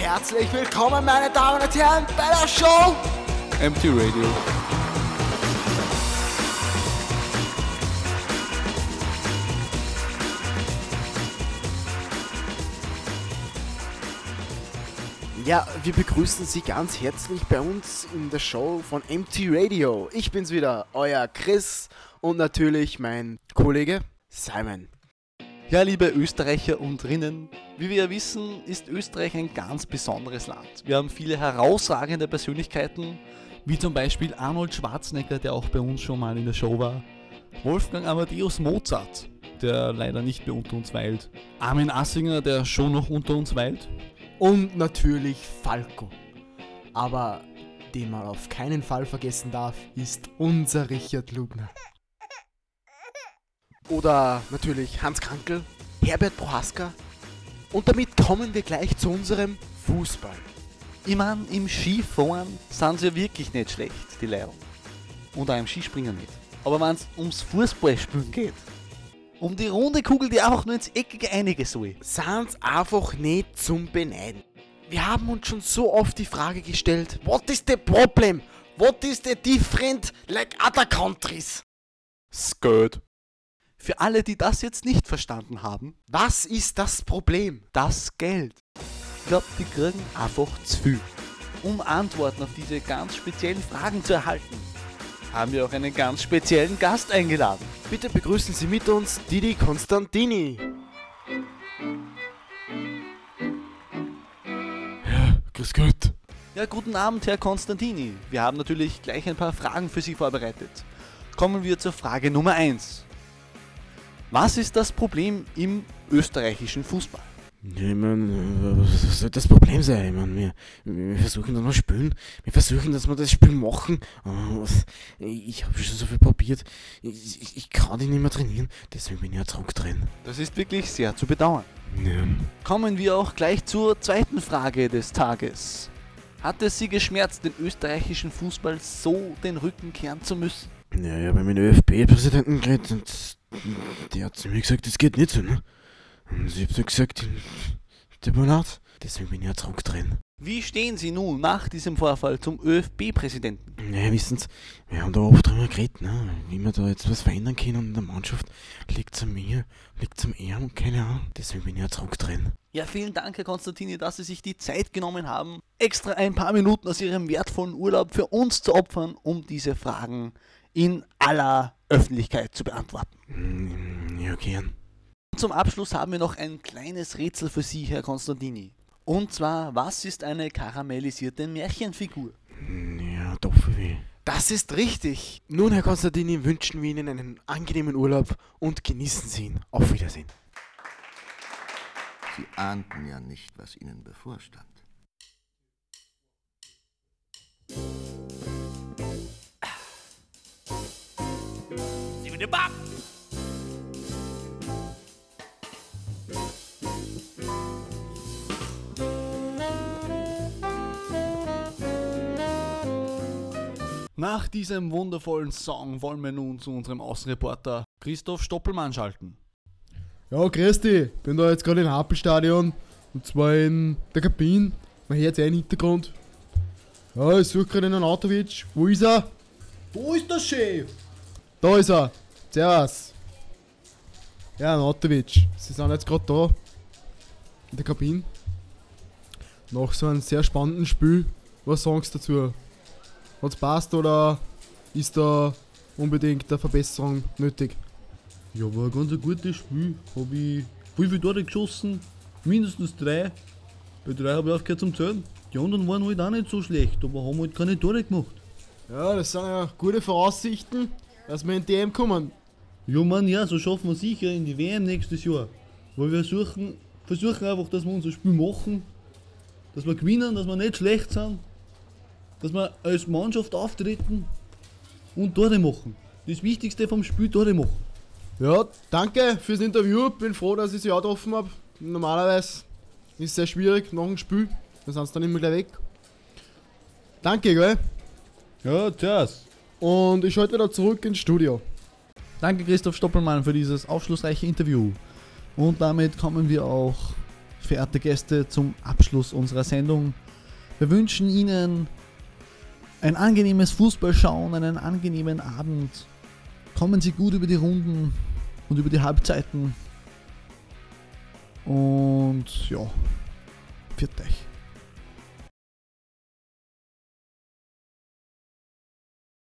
Herzlich willkommen, meine Damen und Herren, bei der Show Empty Radio. Ja, wir begrüßen Sie ganz herzlich bei uns in der Show von MT Radio. Ich bin's wieder, euer Chris und natürlich mein Kollege Simon. Ja, liebe Österreicher und Rinnen, wie wir ja wissen, ist Österreich ein ganz besonderes Land. Wir haben viele herausragende Persönlichkeiten, wie zum Beispiel Arnold Schwarzenegger, der auch bei uns schon mal in der Show war, Wolfgang Amadeus Mozart, der leider nicht mehr unter uns weilt, Armin Assinger, der schon noch unter uns weilt, Und natürlich Falco. Aber den man auf keinen Fall vergessen darf, ist unser Richard Lugner. Oder natürlich Hans Krankel, Herbert Prohaska. Und damit kommen wir gleich zu unserem Fußball. Ich mein, im Skifahren sind sie ja wirklich nicht schlecht, die Leute. Und auch im Skispringen nicht. Aber wenn es ums Fußballspielen geht, um die runde Kugel, die einfach nur ins Eckige einige soll. Sind's einfach nicht zum Beneiden. Wir haben uns schon so oft die Frage gestellt, what is the problem? What is the different like other countries? Skirt. Für alle, die das jetzt nicht verstanden haben, Was ist das Problem? das Geld. Ich glaube, die kriegen einfach zu viel. Um Antworten auf diese ganz speziellen Fragen zu erhalten, haben wir auch einen ganz speziellen Gast eingeladen. Bitte begrüßen Sie mit uns Didi Konstantini. Ja, grüß Gott. Ja, guten Abend, Herr Konstantini. Wir haben natürlich gleich ein paar Fragen für Sie vorbereitet. Kommen wir zur Frage Nummer 1. Was ist das Problem im österreichischen Fußball? Ja, ich mein, was soll das Problem sein? Ich mein, wir, wir versuchen dass wir spielen. Wir versuchen, dass wir das Spiel machen. Was- Ich habe schon so viel probiert. Ich, ich, ich kann dich nicht mehr trainieren. Deswegen bin ich ja zurückdrehen. Das ist wirklich sehr zu bedauern. Ja. Kommen wir auch gleich zur zweiten Frage des Tages. Hat es Sie geschmerzt, den österreichischen Fußball so den Rücken kehren zu müssen? Ja, ich habe mit dem ÖFB-Präsidenten geredet und der hat zu mir gesagt, das geht nicht so, ne? Und ich habe gesagt, mir leid. Deswegen bin ich ja zurückdrehen. Wie stehen Sie nun nach diesem Vorfall zum ÖFB-Präsidenten? Naja, wissen Sie, wir haben da oft drüber geredet, ne? Wie wir da jetzt was verändern können und in der Mannschaft liegt an mir, liegt am ihm und keine Ahnung. Deswegen bin ich ja zurückdrehen. Ja, vielen Dank, Herr Konstantini, dass Sie sich die Zeit genommen haben, extra ein paar Minuten aus Ihrem wertvollen Urlaub für uns zu opfern, um diese Fragen in aller Öffentlichkeit zu beantworten. Ja, gern. Zum Abschluss haben wir noch ein kleines Rätsel für Sie, Herr Konstantini. Und zwar, was ist eine karamellisierte Märchenfigur? Ja, Doppelweh. Das ist richtig. Nun, Herr Konstantini, wünschen wir Ihnen einen angenehmen Urlaub und genießen Sie ihn. Auf Wiedersehen. Sie ahnten ja nicht, was ihnen bevorstand. Nach diesem wundervollen Song wollen wir nun zu unserem Außenreporter Christoph Stoppelmann schalten. Ja, grüß dich. Bin da jetzt gerade im Happelstadion und zwar in der Kabine. Man hört ja im Hintergrund. Ja, ich suche gerade einen Autovic. Wo ist er? Wo ist der Chef? Da ist er. Servus. Ja, ein Autovic. Sie sind jetzt gerade da. In der Kabine. Nach so einem sehr spannenden Spiel. Was sagst du dazu? Hat's passt oder ist da unbedingt eine Verbesserung nötig? Ja, war ein ganz gutes Spiel. Habe ich viel, viel Tore geschossen, mindestens drei. Bei drei habe ich aufgehört zum Zählen. Die anderen waren halt auch nicht so schlecht, aber haben halt keine Tore gemacht. Ja, das sind ja gute Voraussichten, dass wir in die EM kommen. Ja, Mann, ja, so schaffen wir sicher in die WM nächstes Jahr. Weil wir suchen, versuchen einfach, dass wir unser Spiel machen, dass wir gewinnen, dass wir nicht schlecht sind, dass wir als Mannschaft auftreten und Tore machen. Das Wichtigste vom Spiel, Tore machen. Ja, danke fürs Interview. Bin froh, dass ich Sie auch getroffen habe. Normalerweise ist es sehr schwierig nach dem Spiel. Da sind sie dann immer gleich weg. Danke, gell? Ja, tschüss. Und ich schalte wieder zurück ins Studio. Danke Christoph Stoppelmann für dieses aufschlussreiche Interview. Und damit kommen wir auch verehrte Gäste, zum Abschluss unserer Sendung. Wir wünschen Ihnen ein angenehmes Fußballschauen, einen angenehmen Abend. Kommen Sie gut über die Runden und über die Halbzeiten. Und ja, viert euch.